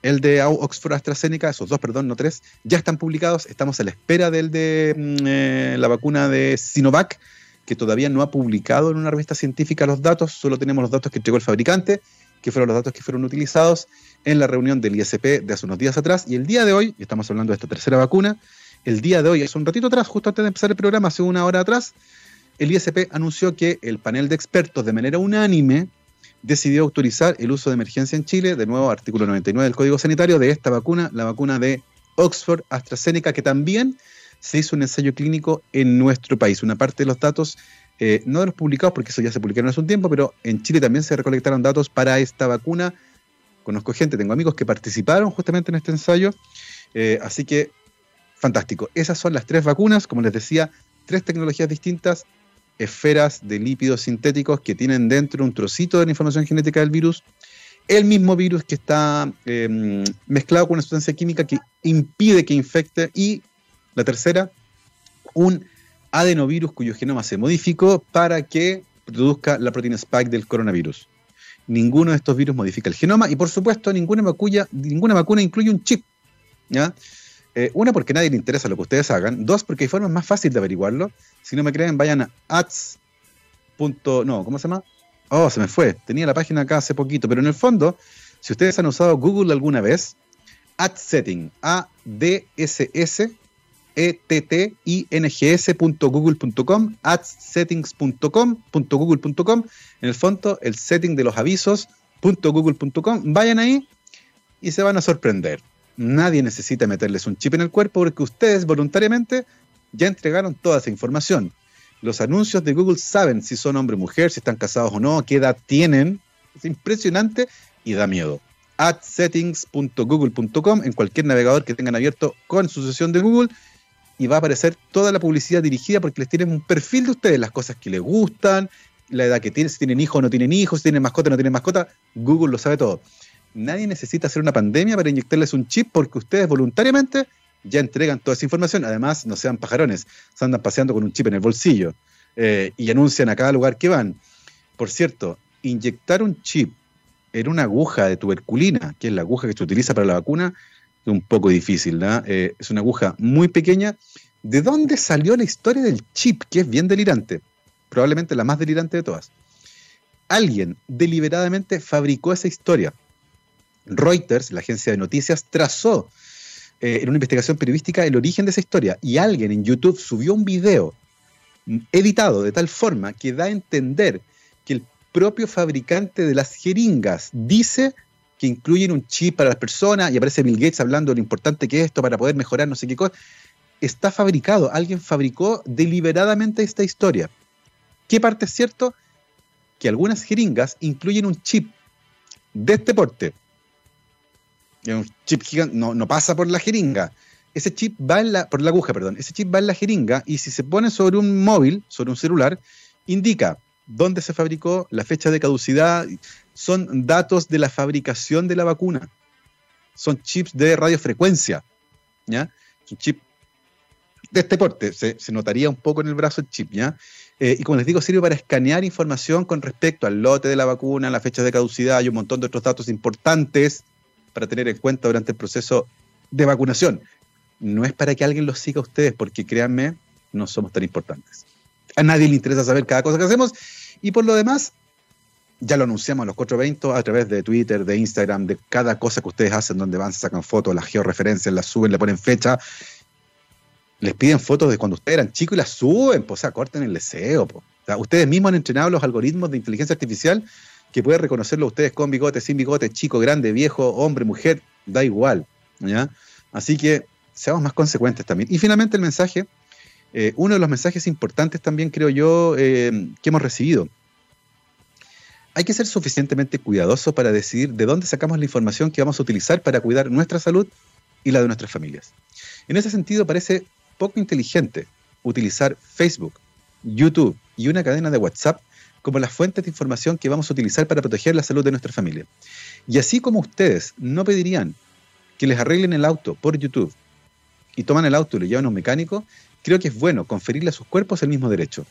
el de Oxford AstraZeneca, esos dos, perdón, no tres, ya están publicados. Estamos a la espera del de mm, eh, la vacuna de Sinovac, que todavía no ha publicado en una revista científica los datos, solo tenemos los datos que entregó el fabricante, que fueron los datos que fueron utilizados en la reunión del ISP de hace unos días atrás. Y el día de hoy, y estamos hablando de esta tercera vacuna, el día de hoy, es un ratito atrás, justo antes de empezar el programa, hace una hora atrás, el ISP anunció que el panel de expertos de manera unánime decidió autorizar el uso de emergencia en Chile, de nuevo artículo 99 del Código Sanitario, de esta vacuna, la vacuna de Oxford AstraZeneca, que también se hizo un ensayo clínico en nuestro país. Una parte de los datos, eh, no de los publicados, porque eso ya se publicaron hace un tiempo, pero en Chile también se recolectaron datos para esta vacuna. Conozco gente, tengo amigos que participaron justamente en este ensayo, eh, así que fantástico. Esas son las tres vacunas, como les decía, tres tecnologías distintas, esferas de lípidos sintéticos que tienen dentro un trocito de la información genética del virus, el mismo virus que está em, mezclado con una sustancia química que impide que infecte y la tercera, un adenovirus cuyo genoma se modificó para que produzca la proteína spike del coronavirus. Ninguno de estos virus modifica el genoma y por supuesto ninguna vacuna, ninguna vacuna incluye un chip. ¿ya? Eh, una, porque a nadie le interesa lo que ustedes hagan. Dos, porque hay formas más fáciles de averiguarlo. Si no me creen, vayan a ads. No, ¿cómo se llama? Oh, se me fue. Tenía la página acá hace poquito. Pero en el fondo, si ustedes han usado Google alguna vez, Ad Setting, A-D-S-S, E-T-T-I-N-G-S.google.com, adsettings.com.google.com. En el fondo, el setting de los avisos.google.com. Vayan ahí y se van a sorprender. Nadie necesita meterles un chip en el cuerpo porque ustedes voluntariamente ya entregaron toda esa información. Los anuncios de Google saben si son hombre o mujer, si están casados o no, qué edad tienen. Es impresionante y da miedo adsettings.google.com en cualquier navegador que tengan abierto con su sesión de Google y va a aparecer toda la publicidad dirigida porque les tienen un perfil de ustedes, las cosas que les gustan, la edad que tienen, si tienen hijos o no tienen hijos, si tienen mascota o no tienen mascota, Google lo sabe todo. Nadie necesita hacer una pandemia para inyectarles un chip porque ustedes voluntariamente ya entregan toda esa información. Además, no sean pajarones, se andan paseando con un chip en el bolsillo eh, y anuncian a cada lugar que van. Por cierto, inyectar un chip en una aguja de tuberculina, que es la aguja que se utiliza para la vacuna, es un poco difícil, ¿no? Eh, es una aguja muy pequeña. ¿De dónde salió la historia del chip, que es bien delirante? Probablemente la más delirante de todas. Alguien deliberadamente fabricó esa historia. Reuters, la agencia de noticias, trazó eh, en una investigación periodística el origen de esa historia y alguien en YouTube subió un video editado de tal forma que da a entender que el propio fabricante de las jeringas dice que incluyen un chip para las personas y aparece Bill Gates hablando de lo importante que es esto para poder mejorar no sé qué cosa. Está fabricado, alguien fabricó deliberadamente esta historia. ¿Qué parte es cierto? Que algunas jeringas incluyen un chip de este porte. Un chip gigante, no, no pasa por la jeringa. Ese chip va en la, por la aguja, perdón. Ese chip va en la jeringa y si se pone sobre un móvil, sobre un celular, indica dónde se fabricó, la fecha de caducidad, son datos de la fabricación de la vacuna. Son chips de radiofrecuencia. ¿ya? Es chip de este porte. Se, notaría un poco en el brazo el chip. ¿ya? Eh, y como les digo, sirve para escanear información con respecto al lote de la vacuna, la fecha de caducidad y un montón de otros datos importantes para tener en cuenta durante el proceso de vacunación. No es para que alguien los siga a ustedes, porque créanme, no somos tan importantes a nadie le interesa saber cada cosa que hacemos. Y por lo demás, ya lo anunciamos los cuatro eventos a través de Twitter, de Instagram, de cada cosa que ustedes hacen, donde van, sacan fotos, las georreferencias, las suben, le ponen fecha. Les piden fotos de cuando ustedes eran chicos y las suben, pues, o sea, corten el deseo. ustedes mismos han entrenado los algoritmos de inteligencia artificial que puede reconocerlo ustedes con bigote, sin bigote, chico, grande, viejo, hombre, mujer, da igual. Así que seamos más consecuentes también. Y finalmente el mensaje eh, uno de los mensajes importantes también, creo yo, eh, que hemos recibido. Hay que ser suficientemente cuidadosos para decidir de dónde sacamos la información que vamos a utilizar para cuidar nuestra salud y la de nuestras familias. En ese sentido, parece poco inteligente utilizar Facebook, YouTube y una cadena de WhatsApp como las fuentes de información que vamos a utilizar para proteger la salud de nuestra familia. Y así como ustedes no pedirían que les arreglen el auto por YouTube y toman el auto y lo llevan a un mecánico, creo que es bueno conferirle a sus cuerpos el mismo derecho.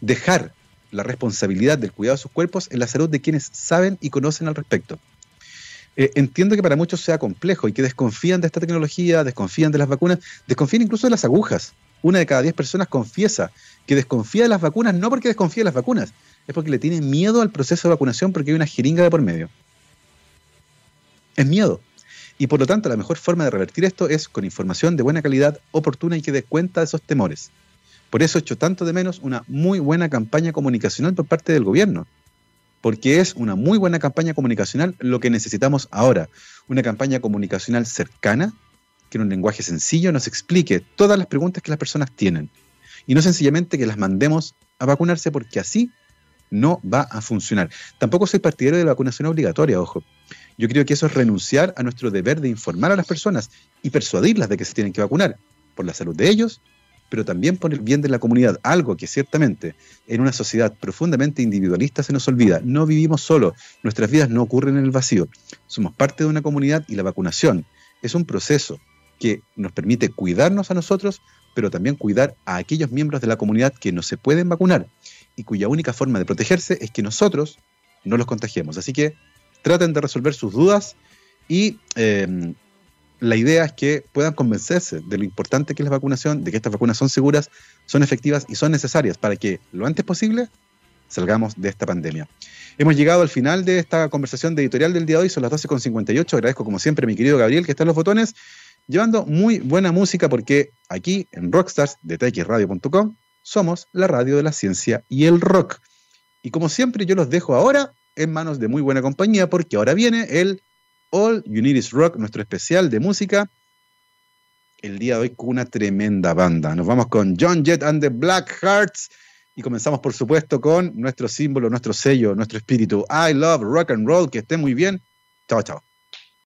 Dejar la responsabilidad del cuidado de sus cuerpos en la salud de quienes saben y conocen al respecto. Eh, entiendo que para muchos sea complejo y que desconfían de esta tecnología, desconfían de las vacunas, desconfían incluso de las agujas. Una de cada diez personas confiesa que desconfía de las vacunas no porque desconfía de las vacunas, es porque le tiene miedo al proceso de vacunación porque hay una jeringa de por medio. Es miedo. Y por lo tanto, la mejor forma de revertir esto es con información de buena calidad, oportuna y que dé cuenta de esos temores. Por eso he hecho tanto de menos una muy buena campaña comunicacional por parte del gobierno. Porque es una muy buena campaña comunicacional lo que necesitamos ahora. Una campaña comunicacional cercana, que en un lenguaje sencillo nos explique todas las preguntas que las personas tienen. Y no sencillamente que las mandemos a vacunarse porque así no va a funcionar. Tampoco soy partidario de la vacunación obligatoria, ojo. Yo creo que eso es renunciar a nuestro deber de informar a las personas y persuadirlas de que se tienen que vacunar por la salud de ellos, pero también por el bien de la comunidad, algo que ciertamente en una sociedad profundamente individualista se nos olvida. No vivimos solo, nuestras vidas no ocurren en el vacío. Somos parte de una comunidad y la vacunación es un proceso que nos permite cuidarnos a nosotros, pero también cuidar a aquellos miembros de la comunidad que no se pueden vacunar y cuya única forma de protegerse es que nosotros no los contagiemos. Así que traten de resolver sus dudas y em, la idea es que puedan convencerse de lo importante que es la vacunación, de que estas vacunas son seguras, son efectivas y son necesarias para que lo antes posible salgamos de esta pandemia. Hemos llegado al final de esta conversación de editorial del día de hoy, son las 12.58. Agradezco como siempre a mi querido Gabriel que está en los botones, llevando muy buena música porque aquí en Rockstars de txradio.com somos la radio de la ciencia y el rock. Y como siempre yo los dejo ahora en manos de muy buena compañía porque ahora viene el All You Need Is Rock, nuestro especial de música. El día de hoy con una tremenda banda. Nos vamos con John Jett and the Black Hearts y comenzamos por supuesto con nuestro símbolo, nuestro sello, nuestro espíritu. I love rock and roll. Que esté muy bien. Chao, chao.